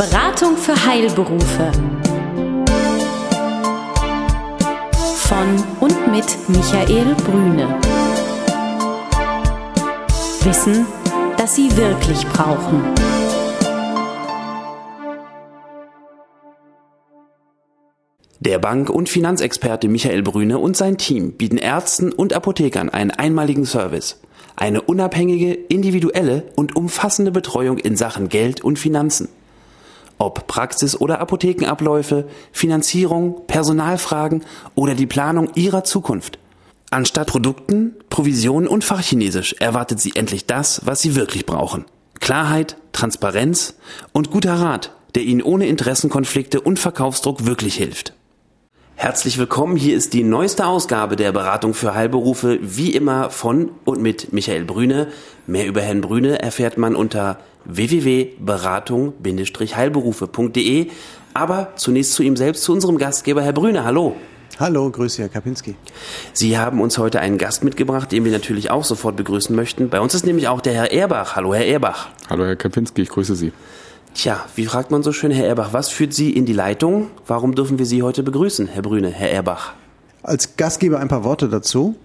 Beratung für Heilberufe. Von und mit Michael Brüne. Wissen, das Sie wirklich brauchen. Der Bank- und Finanzexperte Michael Brüne und sein Team bieten Ärzten und Apothekern einen einmaligen Service. Eine unabhängige, individuelle und umfassende Betreuung in Sachen Geld und Finanzen. Ob Praxis- oder Apothekenabläufe, Finanzierung, Personalfragen oder die Planung Ihrer Zukunft. Anstatt Produkten, Provisionen und Fachchinesisch erwartet Sie endlich das, was Sie wirklich brauchen. Klarheit, Transparenz und guter Rat, der Ihnen ohne Interessenkonflikte und Verkaufsdruck wirklich hilft. Herzlich willkommen. Hier ist die neueste Ausgabe der Beratung für Heilberufe, wie immer von und mit Michael Brüne. Mehr über Herrn Brüne erfährt man unter www.beratung-heilberufe.de. Aber zunächst zu ihm selbst, zu unserem Gastgeber, Herr Brüne. Hallo. Hallo, grüße Herr Kapinski. Sie haben uns heute einen Gast mitgebracht, den wir natürlich auch sofort begrüßen möchten. Bei uns ist nämlich auch der Herr Erbach. Hallo, Herr Erbach. Hallo, Herr Kapinski, ich grüße Sie. Tja, wie fragt man so schön, Herr Erbach, was führt Sie in die Leitung? Warum dürfen wir Sie heute begrüßen, Herr Brüne, Herr Erbach? Als Gastgeber ein paar Worte dazu.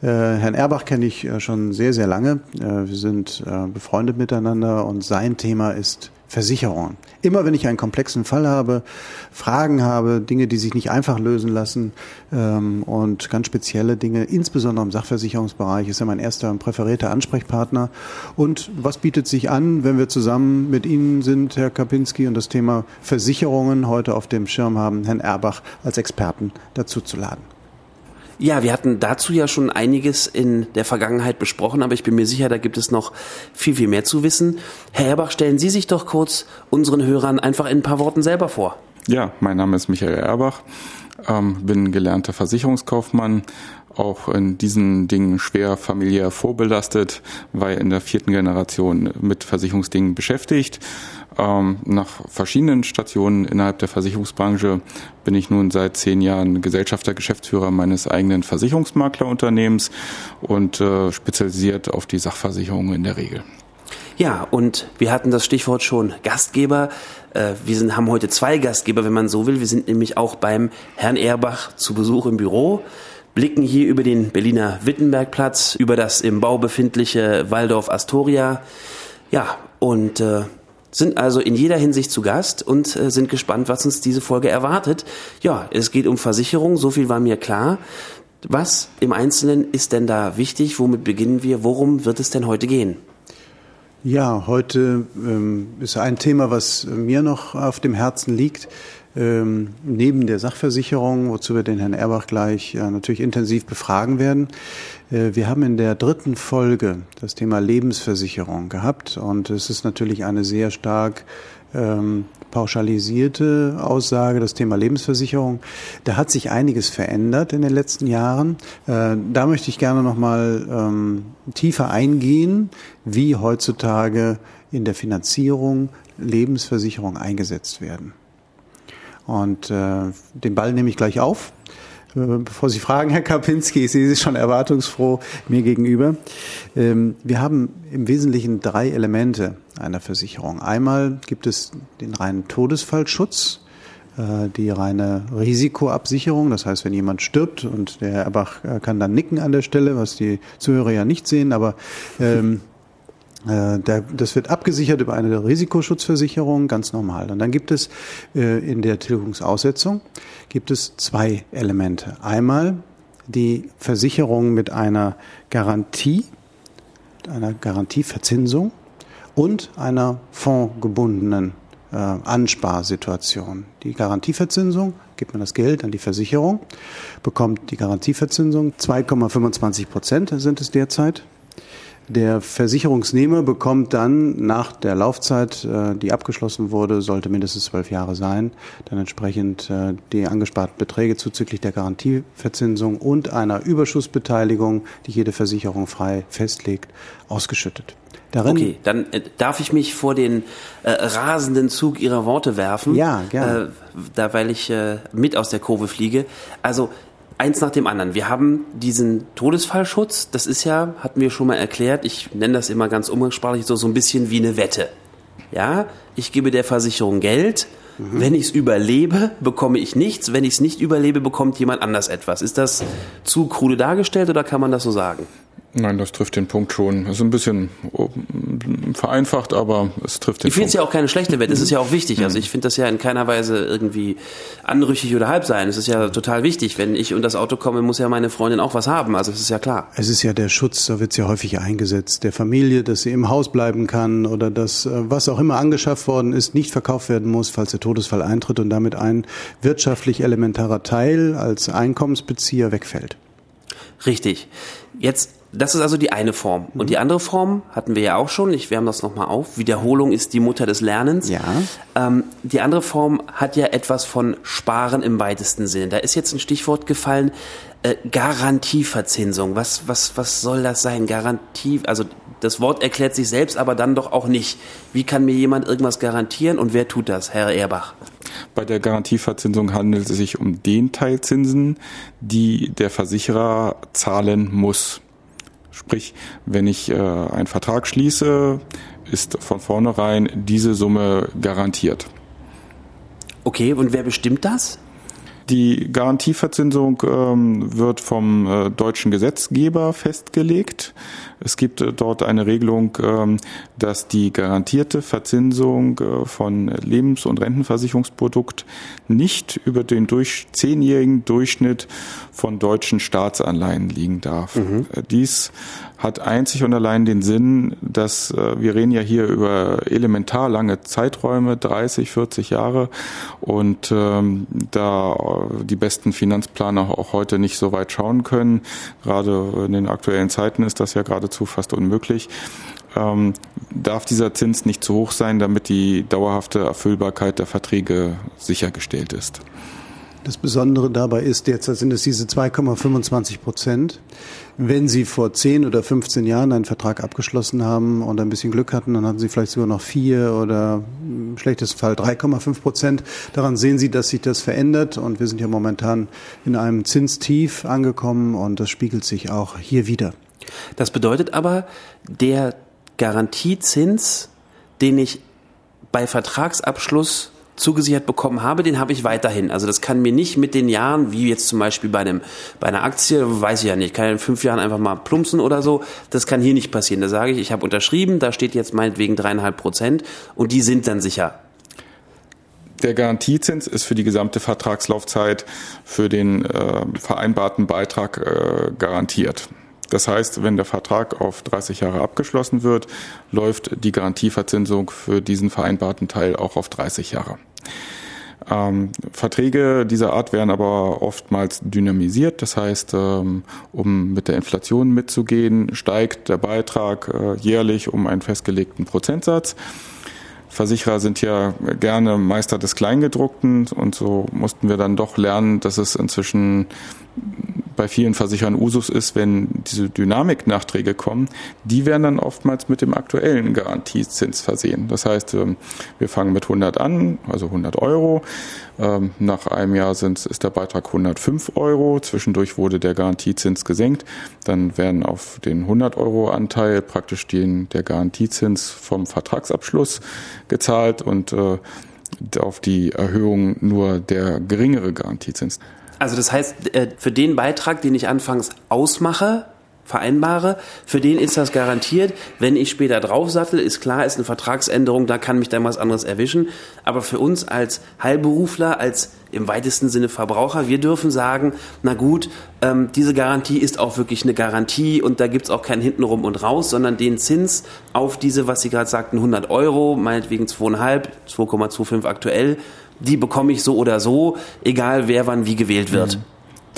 Äh, Herrn Erbach kenne ich äh, schon sehr, sehr lange. Äh, wir sind befreundet miteinander und sein Thema ist Versicherungen. Immer wenn ich einen komplexen Fall habe, Fragen habe, Dinge, die sich nicht einfach lösen lassen ähm, und ganz spezielle Dinge, insbesondere im Sachversicherungsbereich, ist er mein erster und präferierter Ansprechpartner. Und was bietet sich an, wenn wir zusammen mit Ihnen sind, Herr Kapinski, und das Thema Versicherungen heute auf dem Schirm haben, Herrn Erbach als Experten dazu zu laden? Ja, wir hatten dazu ja schon einiges in der Vergangenheit besprochen, aber ich bin mir sicher, da gibt es noch viel, viel mehr zu wissen. Herr Erbach, stellen Sie sich doch kurz unseren Hörern einfach in ein paar Worten selber vor. Ja, mein Name ist Michael Erbach, ähm, bin gelernter Versicherungskaufmann, auch in diesen Dingen schwer familiär vorbelastet, war in der vierten Generation mit Versicherungsdingen beschäftigt. Ähm, nach verschiedenen Stationen innerhalb der Versicherungsbranche bin ich nun seit zehn Jahren Gesellschafter, Geschäftsführer meines eigenen Versicherungsmaklerunternehmens und äh, spezialisiert auf die Sachversicherung in der Regel. Ja, und wir hatten das Stichwort schon Gastgeber. Äh, wir sind, haben heute zwei Gastgeber, wenn man so will. Wir sind nämlich auch beim Herrn Erbach zu Besuch im Büro blicken hier über den Berliner Wittenbergplatz, über das im Bau befindliche Waldorf Astoria. Ja, und äh, sind also in jeder Hinsicht zu Gast und äh, sind gespannt, was uns diese Folge erwartet. Ja, es geht um Versicherung, so viel war mir klar. Was im Einzelnen ist denn da wichtig? Womit beginnen wir? Worum wird es denn heute gehen? Ja, heute ähm, ist ein Thema, was mir noch auf dem Herzen liegt. Ähm, neben der Sachversicherung, wozu wir den Herrn Erbach gleich äh, natürlich intensiv befragen werden. Äh, wir haben in der dritten Folge das Thema Lebensversicherung gehabt und es ist natürlich eine sehr stark ähm, pauschalisierte Aussage, das Thema Lebensversicherung. Da hat sich einiges verändert in den letzten Jahren. Äh, da möchte ich gerne noch mal ähm, tiefer eingehen, wie heutzutage in der Finanzierung Lebensversicherung eingesetzt werden. Und äh, den Ball nehme ich gleich auf. Äh, bevor Sie fragen, Herr Kapinski, ich sehe Sie schon erwartungsfroh mir gegenüber. Ähm, wir haben im Wesentlichen drei Elemente einer Versicherung. Einmal gibt es den reinen Todesfallschutz, äh, die reine Risikoabsicherung. Das heißt, wenn jemand stirbt und der Erbach äh, kann dann nicken an der Stelle, was die Zuhörer ja nicht sehen, aber ähm, äh, das wird abgesichert über eine Risikoschutzversicherung, ganz normal. Und dann gibt es äh, in der Tilgungsaussetzung gibt es zwei Elemente. Einmal die Versicherung mit einer Garantie, einer Garantieverzinsung und einer fondgebundenen äh, Ansparsituation. Die Garantieverzinsung gibt man das Geld an die Versicherung, bekommt die Garantieverzinsung 2,25 Prozent sind es derzeit der Versicherungsnehmer bekommt dann nach der Laufzeit, äh, die abgeschlossen wurde, sollte mindestens zwölf Jahre sein, dann entsprechend äh, die angesparten Beträge zuzüglich der Garantieverzinsung und einer Überschussbeteiligung, die jede Versicherung frei festlegt, ausgeschüttet. Darin okay, dann äh, darf ich mich vor den äh, rasenden Zug Ihrer Worte werfen. Ja, gerne. Äh, da, weil ich äh, mit aus der Kurve fliege. Also eins nach dem anderen. Wir haben diesen Todesfallschutz, das ist ja, hatten wir schon mal erklärt, ich nenne das immer ganz umgangssprachlich so, so ein bisschen wie eine Wette. Ja, ich gebe der Versicherung Geld. Mhm. Wenn ich es überlebe, bekomme ich nichts. Wenn ich es nicht überlebe, bekommt jemand anders etwas. Ist das zu krude dargestellt oder kann man das so sagen? Nein, das trifft den Punkt schon. Es ist ein bisschen oh, vereinfacht, aber es trifft den Ich finde es ja auch keine schlechte Welt. Es ist ja auch wichtig. Also ich finde das ja in keiner Weise irgendwie anrüchig oder halb sein. Es ist ja total wichtig. Wenn ich und das Auto komme, muss ja meine Freundin auch was haben. Also es ist ja klar. Es ist ja der Schutz, da wird es ja häufig eingesetzt, der Familie, dass sie im Haus bleiben kann oder dass äh, was auch immer angeschafft worden ist, nicht verkauft werden muss, falls der Todesfall eintritt und damit ein wirtschaftlich elementarer Teil als Einkommensbezieher wegfällt. Richtig. Jetzt das ist also die eine Form. Und die mhm. andere Form hatten wir ja auch schon. Ich wärme das nochmal auf. Wiederholung ist die Mutter des Lernens. Ja. Ähm, die andere Form hat ja etwas von Sparen im weitesten Sinne. Da ist jetzt ein Stichwort gefallen, äh, Garantieverzinsung. Was, was, was soll das sein? Garantie, also das Wort erklärt sich selbst, aber dann doch auch nicht. Wie kann mir jemand irgendwas garantieren und wer tut das, Herr Erbach? Bei der Garantieverzinsung handelt es sich um den Teilzinsen, die der Versicherer zahlen muss. Sprich, wenn ich äh, einen Vertrag schließe, ist von vornherein diese Summe garantiert. Okay, und wer bestimmt das? Die Garantieverzinsung ähm, wird vom äh, deutschen Gesetzgeber festgelegt. Es gibt äh, dort eine Regelung, ähm, dass die garantierte Verzinsung äh, von Lebens- und Rentenversicherungsprodukt nicht über den durch zehnjährigen Durchschnitt von deutschen Staatsanleihen liegen darf. Mhm. Äh, dies hat einzig und allein den Sinn, dass äh, wir reden ja hier über elementar lange Zeiträume, 30, 40 Jahre und ähm, da die besten Finanzplaner auch heute nicht so weit schauen können, gerade in den aktuellen Zeiten ist das ja geradezu fast unmöglich, ähm, darf dieser Zins nicht zu hoch sein, damit die dauerhafte Erfüllbarkeit der Verträge sichergestellt ist. Das Besondere dabei ist, derzeit sind es diese 2,25 Prozent. Wenn Sie vor 10 oder 15 Jahren einen Vertrag abgeschlossen haben und ein bisschen Glück hatten, dann hatten Sie vielleicht sogar noch 4 oder im schlechtesten Fall 3,5 Prozent. Daran sehen Sie, dass sich das verändert und wir sind ja momentan in einem Zinstief angekommen und das spiegelt sich auch hier wieder. Das bedeutet aber, der Garantiezins, den ich bei Vertragsabschluss zugesichert bekommen habe, den habe ich weiterhin. Also das kann mir nicht mit den Jahren, wie jetzt zum Beispiel bei, einem, bei einer Aktie, weiß ich ja nicht, kann in fünf Jahren einfach mal plumpsen oder so. Das kann hier nicht passieren. Da sage ich, ich habe unterschrieben, da steht jetzt meinetwegen dreieinhalb Prozent und die sind dann sicher. Der Garantiezins ist für die gesamte Vertragslaufzeit für den äh, vereinbarten Beitrag äh, garantiert. Das heißt, wenn der Vertrag auf 30 Jahre abgeschlossen wird, läuft die Garantieverzinsung für diesen vereinbarten Teil auch auf 30 Jahre. Ähm, Verträge dieser Art werden aber oftmals dynamisiert. Das heißt, ähm, um mit der Inflation mitzugehen, steigt der Beitrag äh, jährlich um einen festgelegten Prozentsatz. Versicherer sind ja gerne Meister des Kleingedruckten und so mussten wir dann doch lernen, dass es inzwischen bei vielen Versicherern Usus ist, wenn diese Dynamiknachträge kommen, die werden dann oftmals mit dem aktuellen Garantiezins versehen. Das heißt, ähm, wir fangen mit 100 an, also 100 Euro. Ähm, nach einem Jahr sind, ist der Beitrag 105 Euro. Zwischendurch wurde der Garantiezins gesenkt. Dann werden auf den 100 Euro Anteil praktisch den, der Garantiezins vom Vertragsabschluss gezahlt und äh, auf die Erhöhung nur der geringere Garantiezins. Also das heißt, äh, für den Beitrag, den ich anfangs ausmache, vereinbare, für den ist das garantiert. Wenn ich später draufsattel, ist klar, ist eine Vertragsänderung, da kann mich dann was anderes erwischen. Aber für uns als Heilberufler, als im weitesten Sinne Verbraucher, wir dürfen sagen, na gut, ähm, diese Garantie ist auch wirklich eine Garantie und da gibt's auch kein hintenrum und raus, sondern den Zins auf diese, was Sie gerade sagten, 100 Euro, meinetwegen 2,5, 2,25 aktuell, die bekomme ich so oder so, egal wer wann wie gewählt wird. Mhm.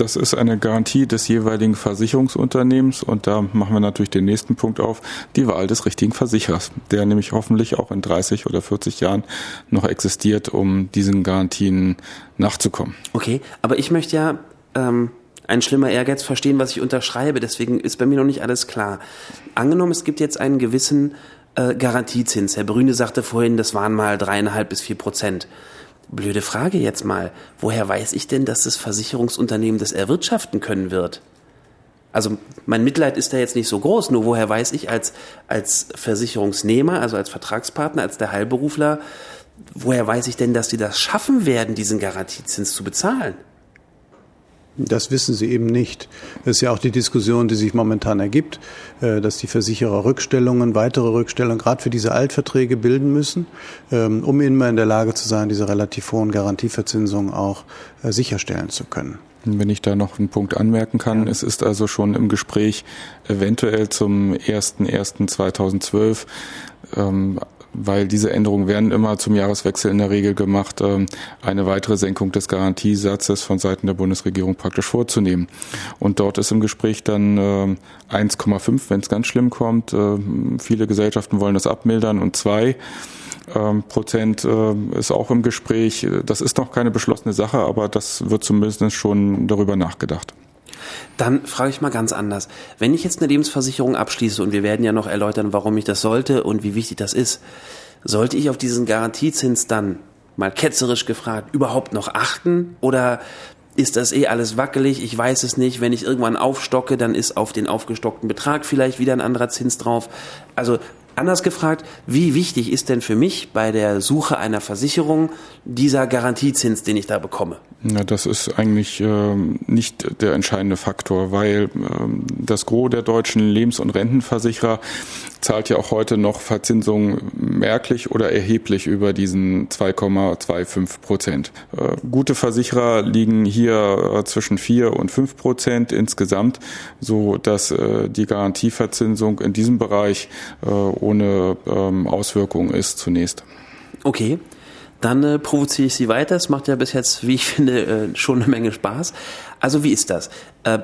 Das ist eine Garantie des jeweiligen Versicherungsunternehmens und da machen wir natürlich den nächsten Punkt auf, die Wahl des richtigen Versicherers, der nämlich hoffentlich auch in 30 oder 40 Jahren noch existiert, um diesen Garantien nachzukommen. Okay, aber ich möchte ja ähm, ein schlimmer Ehrgeiz verstehen, was ich unterschreibe, deswegen ist bei mir noch nicht alles klar. Angenommen, es gibt jetzt einen gewissen äh, Garantiezins. Herr Brüne sagte vorhin, das waren mal dreieinhalb bis vier Prozent. Blöde Frage jetzt mal. Woher weiß ich denn, dass das Versicherungsunternehmen das erwirtschaften können wird? Also mein Mitleid ist da jetzt nicht so groß, nur woher weiß ich als, als Versicherungsnehmer, also als Vertragspartner, als der Heilberufler, woher weiß ich denn, dass die das schaffen werden, diesen Garantiezins zu bezahlen? Das wissen sie eben nicht. Das ist ja auch die Diskussion, die sich momentan ergibt, äh, dass die Versicherer Rückstellungen, weitere Rückstellungen gerade für diese Altverträge bilden müssen, ähm, um immer in der Lage zu sein, diese relativ hohen Garantieverzinsungen auch äh, sicherstellen zu können. Wenn ich da noch einen Punkt anmerken kann, ja. es ist also schon im Gespräch eventuell zum 01.01.2012 ähm, weil diese Änderungen werden immer zum Jahreswechsel in der Regel gemacht, ähm, eine weitere Senkung des Garantiesatzes von Seiten der Bundesregierung praktisch vorzunehmen. Und dort ist im Gespräch dann 1,5, wenn es ganz schlimm kommt. Äh, viele Gesellschaften wollen das abmildern und zwei ähm, Prozent ist auch im Gespräch. Das ist noch keine beschlossene Sache, aber das wird zumindest schon darüber nachgedacht. Dann frage ich mal ganz anders. Wenn ich jetzt eine Lebensversicherung abschließe und wir werden ja noch erläutern, warum ich das sollte und wie wichtig das ist, sollte ich auf diesen Garantiezins dann mal ketzerisch gefragt überhaupt noch achten oder ist das eh alles wackelig? Ich weiß es nicht. Wenn ich irgendwann aufstocke, dann ist auf den aufgestockten Betrag vielleicht wieder ein anderer Zins drauf. Also Anders gefragt, wie wichtig ist denn für mich bei der Suche einer Versicherung dieser Garantiezins, den ich da bekomme? Ja, das ist eigentlich äh, nicht der entscheidende Faktor, weil äh, das Gros der deutschen Lebens- und Rentenversicherer zahlt ja auch heute noch Verzinsung merklich oder erheblich über diesen 2,25 Prozent. Äh, gute Versicherer liegen hier äh, zwischen 4 und 5 Prozent insgesamt, so dass äh, die Garantieverzinsung in diesem Bereich ohne ähm, Auswirkungen ist zunächst. Okay. Dann äh, provoziere ich Sie weiter. Es macht ja bis jetzt, wie ich finde, äh, schon eine Menge Spaß. Also wie ist das? Äh,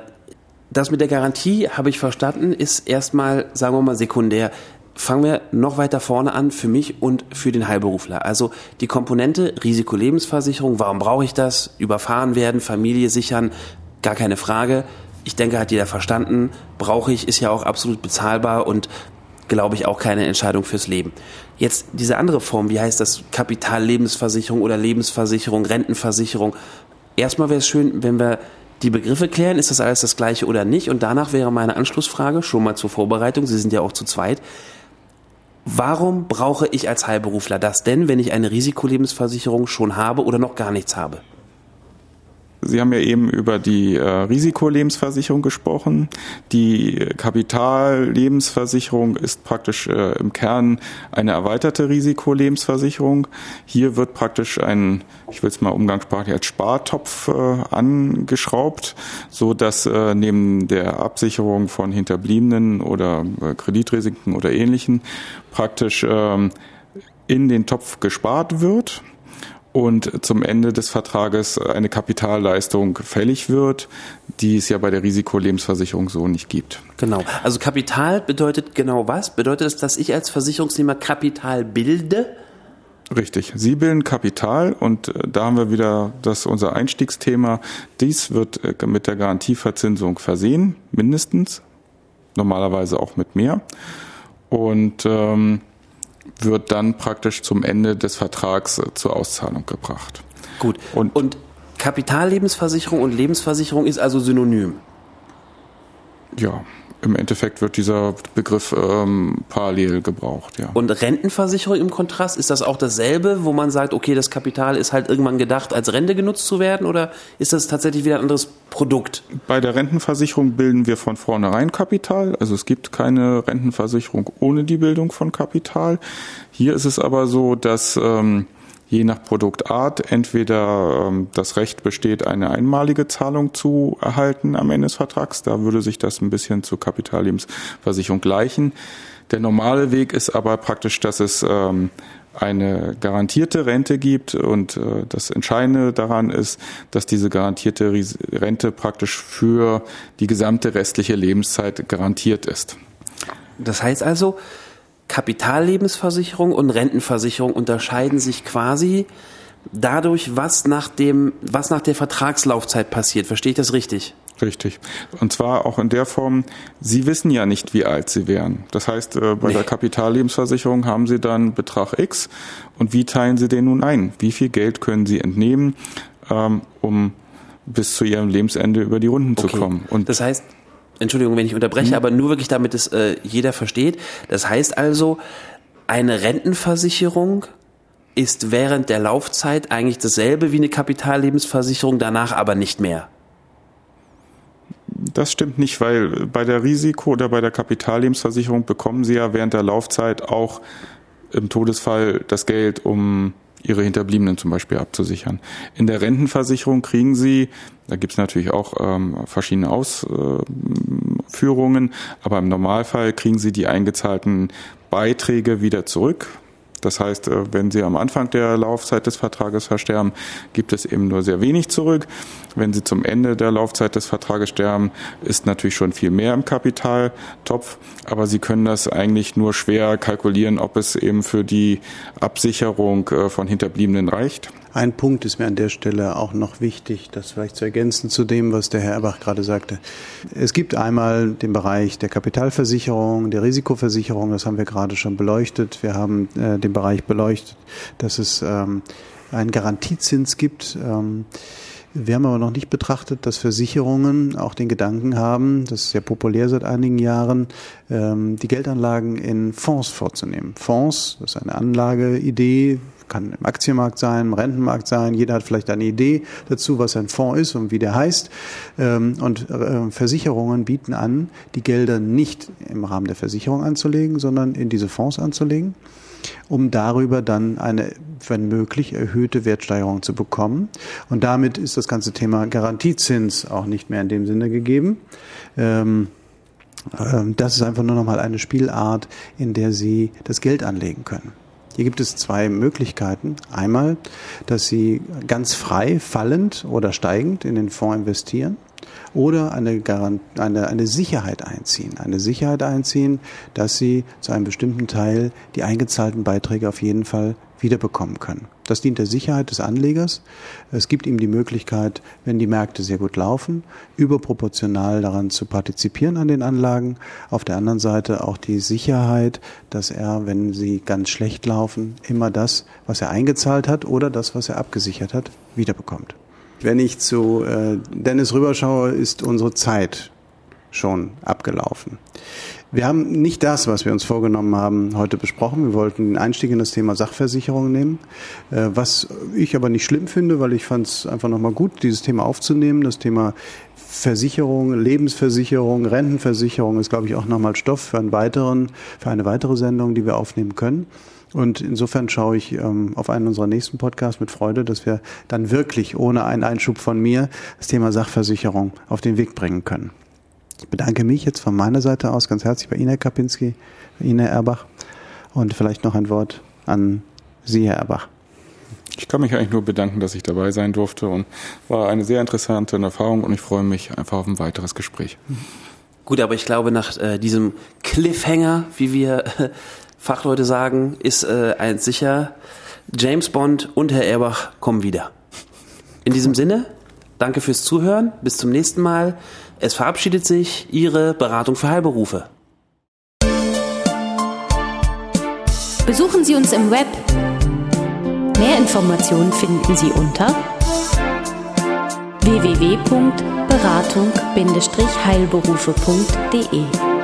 das mit der Garantie, habe ich verstanden, ist erstmal, sagen wir mal, sekundär. Fangen wir noch weiter vorne an für mich und für den Heilberufler. Also die Komponente Risikolebensversicherung, warum brauche ich das? Überfahren werden, Familie sichern, gar keine Frage. Ich denke, hat jeder verstanden. Brauche ich, ist ja auch absolut bezahlbar und glaube ich auch keine Entscheidung fürs Leben. Jetzt diese andere Form, wie heißt das? Kapitallebensversicherung oder Lebensversicherung, Rentenversicherung. Erstmal wäre es schön, wenn wir die Begriffe klären, ist das alles das gleiche oder nicht? Und danach wäre meine Anschlussfrage, schon mal zur Vorbereitung, Sie sind ja auch zu zweit, warum brauche ich als Heilberufler das denn, wenn ich eine Risikolebensversicherung schon habe oder noch gar nichts habe? Sie haben ja eben über die äh, Risikolebensversicherung gesprochen. Die Kapitallebensversicherung ist praktisch äh, im Kern eine erweiterte Risikolebensversicherung. Hier wird praktisch ein, ich will es mal umgangssprachlich als Spartopf äh, angeschraubt, so dass äh, neben der Absicherung von Hinterbliebenen oder äh, Kreditrisiken oder ähnlichen praktisch ähm, in den Topf gespart wird und zum Ende des Vertrages eine Kapitalleistung fällig wird, die es ja bei der Risikolebensversicherung so nicht gibt. Genau. Also Kapital bedeutet genau was? Bedeutet es, dass ich als Versicherungsnehmer Kapital bilde? Richtig. Sie bilden Kapital und äh, da haben wir wieder das unser Einstiegsthema. Dies wird äh, mit der Garantieverzinsung versehen, mindestens. Normalerweise auch mit mehr. Und ähm, wird dann praktisch zum Ende des Vertrags äh, zur Auszahlung gebracht. Gut. Und, und Kapitallebensversicherung und Lebensversicherung ist also synonym. Ja, im Endeffekt wird dieser Begriff ähm, parallel gebraucht, ja. Und Rentenversicherung im Kontrast, ist das auch dasselbe, wo man sagt, okay, das Kapital ist halt irgendwann gedacht, als Rente genutzt zu werden, oder ist das tatsächlich wieder ein anderes Produkt? Bei der Rentenversicherung bilden wir von vornherein Kapital. Also es gibt keine Rentenversicherung ohne die Bildung von Kapital. Hier ist es aber so, dass ähm, je nach Produktart entweder ähm, das Recht besteht, eine einmalige Zahlung zu erhalten am Ende des Vertrags. Da würde sich das ein bisschen zur Kapitallebensversicherung gleichen. Der normale Weg ist aber praktisch, dass es ähm, eine garantierte Rente gibt und äh, das Entscheidende daran ist, dass diese garantierte Rente praktisch für die gesamte restliche Lebenszeit garantiert ist. Das heißt also, Kapitallebensversicherung und Rentenversicherung unterscheiden sich quasi dadurch, was nach dem, was nach der Vertragslaufzeit passiert. Verstehe ich das richtig? Richtig. Und zwar auch in der Form, Sie wissen ja nicht, wie alt Sie wären. Das heißt, äh, bei nee. der Kapitallebensversicherung haben Sie dann Betrag X und wie teilen Sie den nun ein? Wie viel Geld können Sie entnehmen, ähm, um bis zu Ihrem Lebensende über die Runden okay. zu kommen? Und das heißt, Entschuldigung, wenn ich unterbreche, mhm. aber nur wirklich damit es äh, jeder versteht. Das heißt also, eine Rentenversicherung ist während der Laufzeit eigentlich dasselbe wie eine Kapitallebensversicherung, danach aber nicht mehr. Das stimmt nicht, weil bei der Risiko- oder bei der Kapitallebensversicherung bekommen Sie ja während der Laufzeit auch im Todesfall das Geld, um ihre Hinterbliebenen zum Beispiel abzusichern. In der Rentenversicherung kriegen sie, da gibt es natürlich auch ähm, verschiedene Ausführungen, aber im Normalfall kriegen sie die eingezahlten Beiträge wieder zurück das heißt, äh, wenn Sie am Anfang der Laufzeit des Vertrages versterben, gibt es eben nur sehr wenig zurück. Wenn Sie zum Ende der Laufzeit des Vertrages sterben, ist natürlich schon viel mehr im Kapitaltopf. Aber Sie können das eigentlich nur schwer kalkulieren, ob es eben für die Absicherung äh, von Hinterbliebenen reicht. Ein Punkt ist mir an der Stelle auch noch wichtig, das vielleicht zu ergänzen zu dem, was der Herr Erbach gerade sagte. Es gibt einmal den Bereich der Kapitalversicherung, der Risikoversicherung, das haben wir gerade schon beleuchtet. Wir haben äh, den Bereich beleuchtet, dass es ähm, einen Garantiezins gibt. Ähm, wir haben aber noch nicht betrachtet, dass Versicherungen auch den Gedanken haben, das ist sehr populär seit einigen Jahren, ähm, die Geldanlagen in Fonds vorzunehmen. Fonds, das ist eine Anlageidee, kann im Aktienmarkt sein, im Rentenmarkt sein. Jeder hat vielleicht eine Idee dazu, was ein Fonds ist und wie der heißt. Ähm, und äh, Versicherungen bieten an, die Gelder nicht im Rahmen der Versicherung anzulegen, sondern in diese Fonds anzulegen um darüber dann eine, wenn möglich, erhöhte Wertsteigerung zu bekommen. Und damit ist das ganze Thema Garantiezins auch nicht mehr in dem Sinne gegeben. Ähm, ähm das ist einfach nur nochmal eine Spielart, in der Sie das Geld anlegen können. Hier gibt es zwei Möglichkeiten. Einmal, dass Sie ganz frei fallend oder steigend in den Fonds investieren oder eine, Garant eine, eine Sicherheit einziehen. Eine Sicherheit einziehen, dass sie zu einem bestimmten Teil die eingezahlten Beiträge auf jeden Fall wiederbekommen können. Das dient der Sicherheit des Anlegers. Es gibt ihm die Möglichkeit, wenn die Märkte sehr gut laufen, überproportional daran zu partizipieren an den Anlagen. Auf der anderen Seite auch die Sicherheit, dass er, wenn sie ganz schlecht laufen, immer das, was er eingezahlt hat oder das, was er abgesichert hat, wiederbekommt. Wenn ich zu äh, Dennis rüberschaue, ist unsere Zeit schon abgelaufen. Wir haben nicht das, was wir uns vorgenommen haben, heute besprochen. Wir wollten den Einstieg in das Thema Sachversicherung nehmen, äh, was ich aber nicht schlimm finde, weil ich fand es einfach nochmal gut, dieses Thema aufzunehmen. Das Thema Versicherung, Lebensversicherung, Rentenversicherung ist, glaube ich, auch nochmal Stoff für einen weiteren, für eine weitere Sendung, die wir aufnehmen können. Und insofern schaue ich ähm, auf einen unserer nächsten Podcasts mit Freude, dass wir dann wirklich ohne einen Einschub von mir das Thema Sachversicherung auf den Weg bringen können. Ich bedanke mich jetzt von meiner Seite aus ganz herzlich bei Ihnen, Herr Kapinski, bei Ihnen, Herr Erbach. Und vielleicht noch ein Wort an Sie, Herr Erbach. Ich kann mich eigentlich nur bedanken, dass ich dabei sein durfte und war eine sehr interessante Erfahrung und ich freue mich einfach auf ein weiteres Gespräch. Gut, aber ich glaube, nach äh, diesem Cliffhanger, wie wir äh, Fachleute sagen, ist äh, eins sicher, James Bond und Herr Erbach kommen wieder. In diesem Sinne, danke fürs Zuhören, bis zum nächsten Mal. Es verabschiedet sich Ihre Beratung für Heilberufe. Besuchen Sie uns im Web. Mehr Informationen finden Sie unter www.beratung-heilberufe.de